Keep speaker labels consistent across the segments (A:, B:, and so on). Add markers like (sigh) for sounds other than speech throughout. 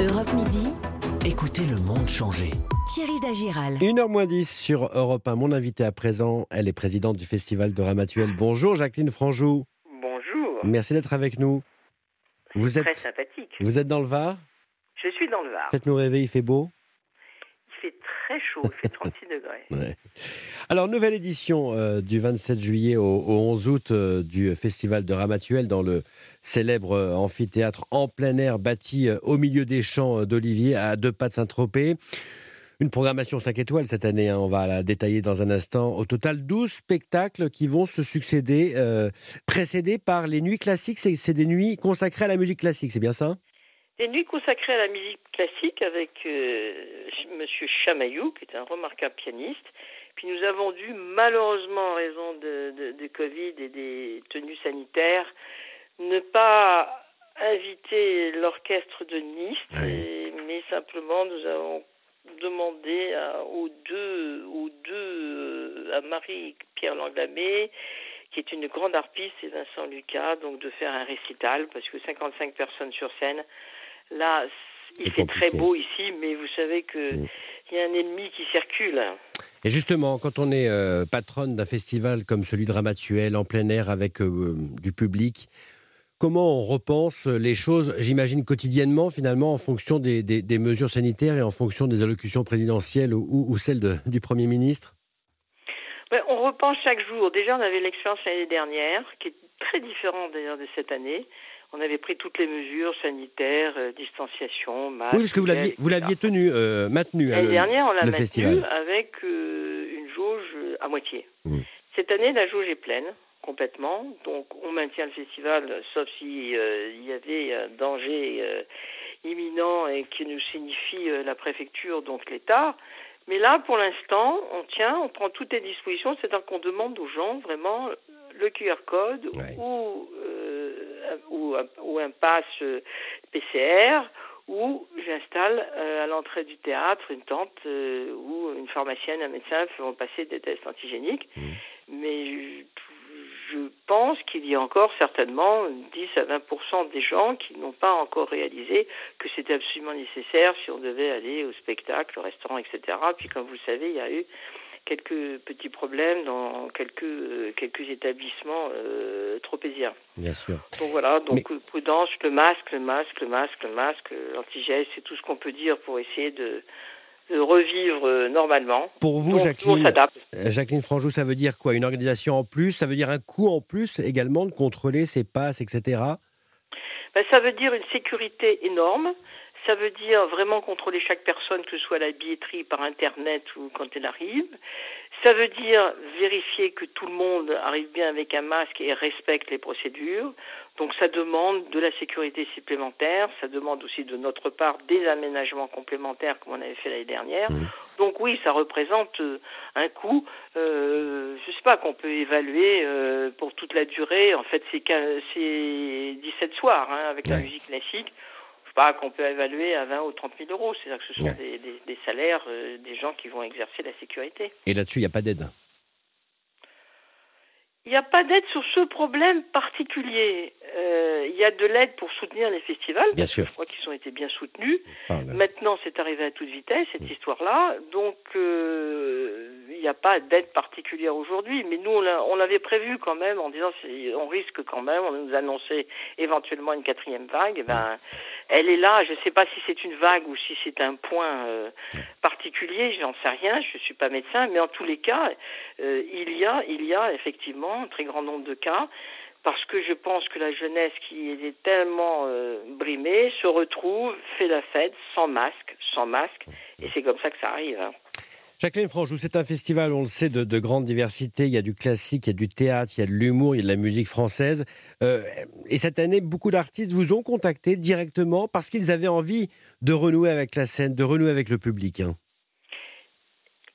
A: Europe Midi,
B: Écoutez le monde changer.
A: Thierry Dagiral.
C: 1h moins 10 sur Europe 1. Mon invité à présent, elle est présidente du Festival de Ramatuel. Bonjour Jacqueline Franjou.
D: Bonjour.
C: Merci d'être avec nous. Vous
D: Très
C: êtes,
D: sympathique.
C: vous êtes dans le Var?
D: Je suis dans le Var.
C: Faites-nous rêver, il fait beau?
D: Il fait très chaud, il fait 36 degrés. (laughs)
C: Alors, nouvelle édition euh, du 27 juillet au, au 11 août euh, du Festival de Ramatuel dans le célèbre euh, amphithéâtre en plein air bâti au milieu des champs d'Olivier à deux pas de Saint-Tropez. Une programmation 5 étoiles cette année, hein, on va la détailler dans un instant. Au total, 12 spectacles qui vont se succéder, précédés par les nuits classiques. C'est des nuits consacrées à la musique classique, c'est bien ça?
D: Des nuits consacrées à la musique classique avec euh, Monsieur Chamaillou, qui est un remarquable pianiste. Puis nous avons dû, malheureusement, en raison de, de, de Covid et des tenues sanitaires, ne pas inviter l'orchestre de Nice, et- mais simplement nous avons demandé à- aux deux, aux deux, euh, à Marie-Pierre Langlamé, qui est une grande harpiste, et Vincent Lucas, donc de faire un récital, parce que 55 personnes sur scène, là, il fait très beau ici, mais vous savez que
C: Mm.
D: il y a un ennemi qui circule.
C: Et justement, quand on est euh, patronne d'un festival comme celui de Ramatuel, en plein air avec euh, du public, comment on repense les choses, j'imagine quotidiennement, finalement, en fonction des, des- des mesures sanitaires et en fonction des allocutions présidentielles ou, ou celles de- du Premier ministre?
D: Ben, on repense chaque jour. Déjà, on avait l'expérience l'année dernière, qui est très différente d'ailleurs de cette année. On avait pris toutes les mesures sanitaires, euh, distanciation, masque.
C: Oui, parce que vous l'aviez, vous l'aviez tenu, euh, maintenu. hein,
D: L'année dernière, on l'a maintenu
C: festival.
D: avec euh, une jauge à moitié. Cette année, la jauge est pleine complètement, donc on maintient le festival, sauf si il y avait un danger imminent et qui nous signifie la préfecture, donc l'État. Mais là, pour l'instant, on tient, on prend toutes les dispositions, c'est-à-dire qu'on demande aux gens vraiment le QR code
C: Ouais.
D: ou, ou, un, ou un pass euh, PCR ou j'installe euh, à l'entrée du théâtre une tente euh, où une pharmacienne, un médecin vont passer des tests antigéniques. Mais je, je pense qu'il y a encore certainement 10 à 20% des gens qui n'ont pas encore réalisé que c'était absolument nécessaire si on devait aller au spectacle, au restaurant, etc. Puis comme vous le savez, il y a eu quelques petits problèmes dans quelques quelques établissements euh, tropéziens.
C: Bien sûr.
D: Donc voilà, donc prudence, le masque, le masque, le masque, le masque, l'antigel, c'est tout ce qu'on peut dire pour essayer de, de revivre euh, normalement.
C: Pour vous,
D: Donc,
C: Jacqueline, euh, Jacqueline Franjou, ça veut dire quoi? Une organisation en plus? Ça veut dire un coût en plus également de contrôler ses passes, etc.
D: Ben, ça veut dire une sécurité énorme. Ça veut dire vraiment contrôler chaque personne, que ce soit à la billetterie, par Internet ou quand elle arrive. Ça veut dire vérifier que tout le monde arrive bien avec un masque et respecte les procédures. Donc ça demande de la sécurité supplémentaire, ça demande aussi de notre part des aménagements complémentaires comme on avait fait l'année dernière. Donc oui, ça représente euh, un coût, euh, je sais pas, qu'on peut évaluer euh, pour toute la durée. En fait, c'est qu'un- c'est 17 soirs hein, avec la musique classique. Pas qu'on peut évaluer à 20 ou 30 000 euros. C'est-à-dire que ce sont
C: Ouais.
D: des, des- des salaires euh, des gens qui vont exercer la sécurité.
C: Et là-dessus, il n'y a pas d'aide?
D: Il n'y a pas d'aide sur ce problème particulier. Euh, il y a de l'aide pour soutenir les festivals.
C: Bien sûr.
D: Je crois qu'ils ont été bien soutenus. Maintenant, c'est arrivé à toute vitesse, cette
C: Mm.
D: histoire-là. Donc, euh, n'y a pas d'aide particulière aujourd'hui. Mais nous, on l'a- on l'avait prévu quand même en disant on risque quand même. On nous annonçait éventuellement une quatrième vague. Eh ben, elle est là. Je ne sais pas si c'est une vague ou si c'est un point euh, particulier. Je n'en sais rien. Je ne suis pas médecin. Mais en tous les cas, euh, il, y a, il y a effectivement un très grand nombre de cas parce que je pense que la jeunesse qui était tellement euh, brimée se retrouve, fait la fête sans masque, sans masque, et c'est comme ça que ça arrive. hein.
C: Jacqueline Franjou, c'est un festival, on le sait, de, de grande diversité. Il y a du classique, il y a du théâtre, il y a de l'humour, il y a de la musique française. Euh, et cette année, beaucoup d'artistes vous ont contacté directement parce qu'ils avaient envie de renouer avec la scène, de renouer avec le public. hein.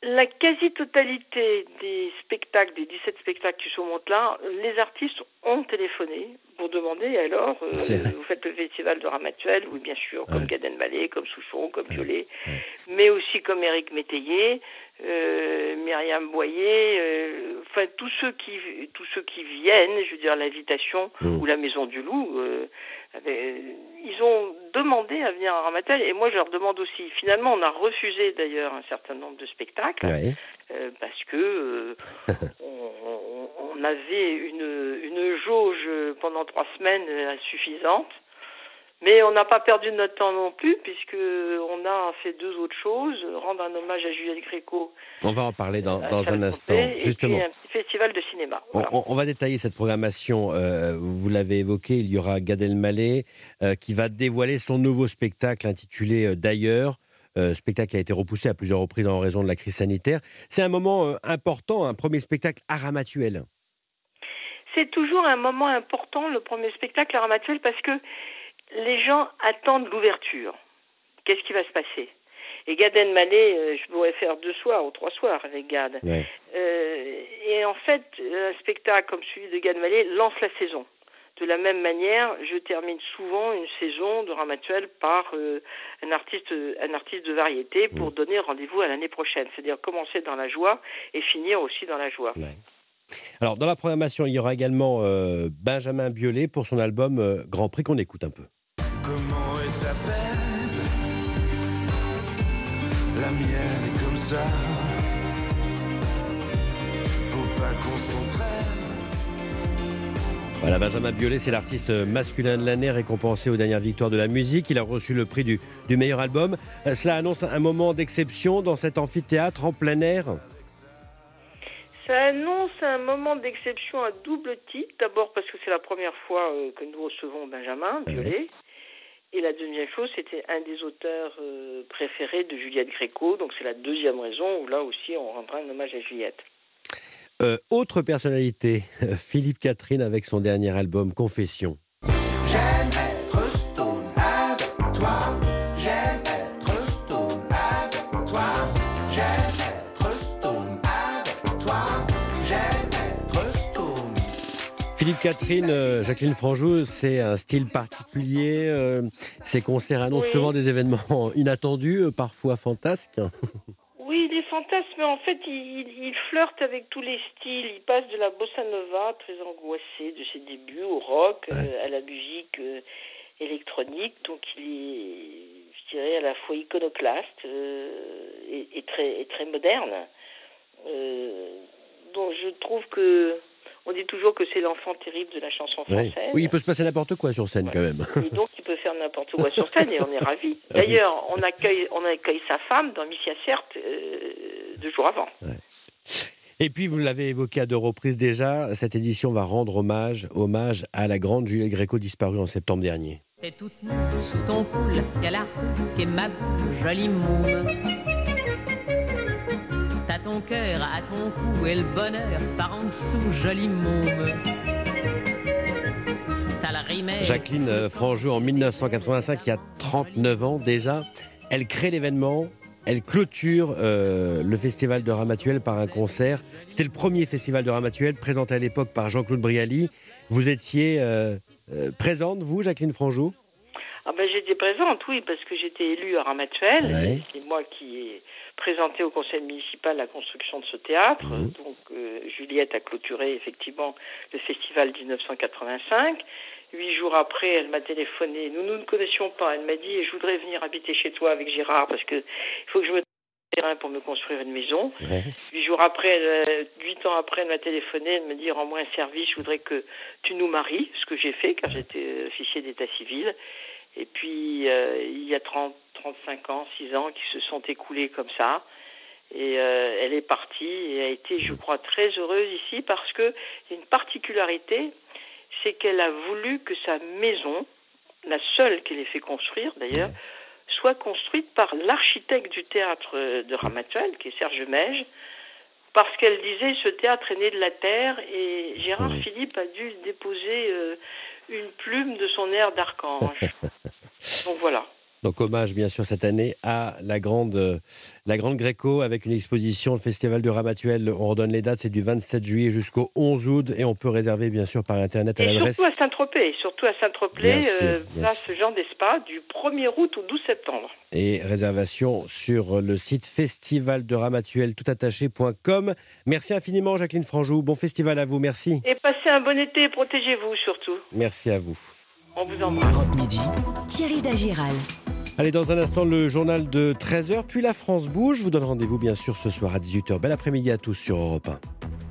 D: La quasi-totalité des spectacles, des 17 spectacles qui se montent là, les artistes ont téléphoné pour demander alors, euh, vous faites le festival de Ramatuel, oui bien sûr, comme
C: Ouais.
D: Elmaleh, comme Souchon, comme. Violet,
C: Ouais.
D: mais aussi comme Éric Métayer, euh, Myriam Boyer, euh, enfin tous ceux qui tous ceux qui viennent, je veux dire l'invitation
C: Mm.
D: ou la Maison du Loup, euh, ils ont demandé à venir à Ramatel et moi je leur demande aussi. Finalement, on a refusé d'ailleurs un certain nombre de spectacles parce que (laughs) on, avait une, une jauge pendant trois semaines suffisante. Mais on n'a pas perdu notre temps non plus, puisque on a fait deux autres choses rendre un hommage à Juliette Gréco.
C: On va en parler dans, dans un instant, justement.
D: Et un petit festival de cinéma.
C: On, va détailler cette programmation. Euh, vous l'avez évoqué, il y aura Gad Elmaleh euh, qui va dévoiler son nouveau spectacle intitulé euh, D'ailleurs. spectacle qui a été repoussé à plusieurs reprises en raison de la crise sanitaire. C'est un moment important, un premier spectacle à Ramatuel.
D: C'est toujours un moment important, le premier spectacle à Ramatuel, parce que les gens attendent l'ouverture. Qu'est-ce qui va se passer? Et Gad Elmaleh, euh, je pourrais faire deux soirs ou trois soirs avec Gad. Euh, et en fait, un spectacle comme celui de Gad Elmaleh lance la saison. De la même manière, je termine souvent une saison de Ramatuel par euh, un artiste, un artiste de variété pour mm. donner rendez-vous à l'année prochaine. C'est-à-dire commencer dans la joie et finir aussi dans la joie.
C: Alors, dans la programmation, il y aura également Benjamin Biolay pour son album Grand Prix qu'on écoute un peu. Comment est ta peine La mienne est comme ça. Faut pas qu'on Voilà, Benjamin Biolay, c'est l'artiste masculin de l'année récompensé aux dernières victoires de la musique. Il a reçu le prix du, du meilleur album. Euh, cela annonce un moment d'exception dans cet amphithéâtre en plein air
D: ça annonce un moment d'exception à double titre. D'abord parce que c'est la première fois euh, que nous recevons Benjamin Biolay. Et la deuxième chose, c'était un des auteurs euh, préférés de Juliette Gréco. Donc c'est la deuxième raison où là aussi on rendra un hommage à Juliette.
C: Euh, autre personnalité, Philippe Catherine avec son dernier album Confession. Philippe Catherine, euh, Jacqueline Franjou, c'est un style particulier. Euh, ces concerts annoncent souvent des événements (laughs) inattendus, euh, parfois fantasques. (laughs)
D: Oui, il est fantasque, mais en fait, il, flirte avec tous les styles. Il passe de la bossa nova, très angoissée de ses débuts, au rock, à la musique électronique. Donc, il est, je dirais, à la fois iconoclaste et, très, et très moderne. donc, je trouve que on dit toujours que c'est l'enfant terrible de la chanson française.
C: Oui, il peut se passer n'importe quoi sur scène quand même.
D: Et donc il peut faire n'importe quoi sur scène et on est (laughs) ravis. Ah D'ailleurs, on accueille, on accueille sa femme dans Missia Certes euh, deux jours avant.
C: Et puis, vous l'avez évoqué à deux reprises déjà, cette édition va rendre hommage, hommage à la grande Juliette Gréco disparue en septembre dernier. T'es toute sous ton poule, y a la qui est ma jolie Jacqueline euh, Franjou, en 1985, il y a 39 ans déjà, elle crée l'événement, elle clôture euh, le festival de Ramatuel par un concert. C'était le premier festival de Ramatuel présenté à l'époque par Jean-Claude Brialy. Vous étiez euh, présente, vous, Jacqueline Franjou
D: présente, oui, parce que j'étais élue à Ramatuel. C'est moi qui ai présenté au conseil municipal la construction de ce théâtre. Mmh. Donc euh, Juliette a clôturé effectivement le festival 1985. Huit jours après, elle m'a téléphoné. Nous nous ne connaissions pas. Elle m'a dit je voudrais venir habiter chez toi avec Gérard parce que il faut que je me terrain pour me construire une maison. Huit jours après, huit ans après, elle m'a téléphoné, elle m'a dit rends-moi un service, je voudrais que tu nous maries, ce que j'ai fait car j'étais officier d'état civil. Et puis, euh, il y a 30, 35 ans, 6 ans qui se sont écoulés comme ça. Et euh, elle est partie et a été, je crois, très heureuse ici parce que y a une particularité, c'est qu'elle a voulu que sa maison, la seule qu'elle ait fait construire d'ailleurs, soit construite par l'architecte du théâtre de Ramatuel, qui est Serge Mège, parce qu'elle disait ce théâtre est né de la terre et Gérard Philippe a dû déposer euh, une plume de son air d'archange. (laughs) Donc voilà.
C: Donc hommage bien sûr cette année à la grande, la grande Gréco avec une exposition, le festival de Ramatuel. On redonne les dates, c'est du 27 juillet jusqu'au 11 août et on peut réserver bien sûr par internet à l'adresse.
D: Surtout à Saint-Tropez, surtout à Saint-Tropez, euh, place Jean d'Espa du 1er août au 12 septembre.
C: Et réservation sur le site festivalderamatuel toutattaché.com. Merci infiniment Jacqueline Franjou, bon festival à vous, merci.
D: Et passez un bon été, protégez-vous surtout.
C: Merci à vous.
D: On vous embrasse.
B: Europe Midi.
A: Thierry Dagiral.
C: Allez, dans un instant, le journal de 13h, puis la France bouge. Je vous donne rendez-vous bien sûr ce soir à 18h. Bel après-midi à tous sur Europe 1.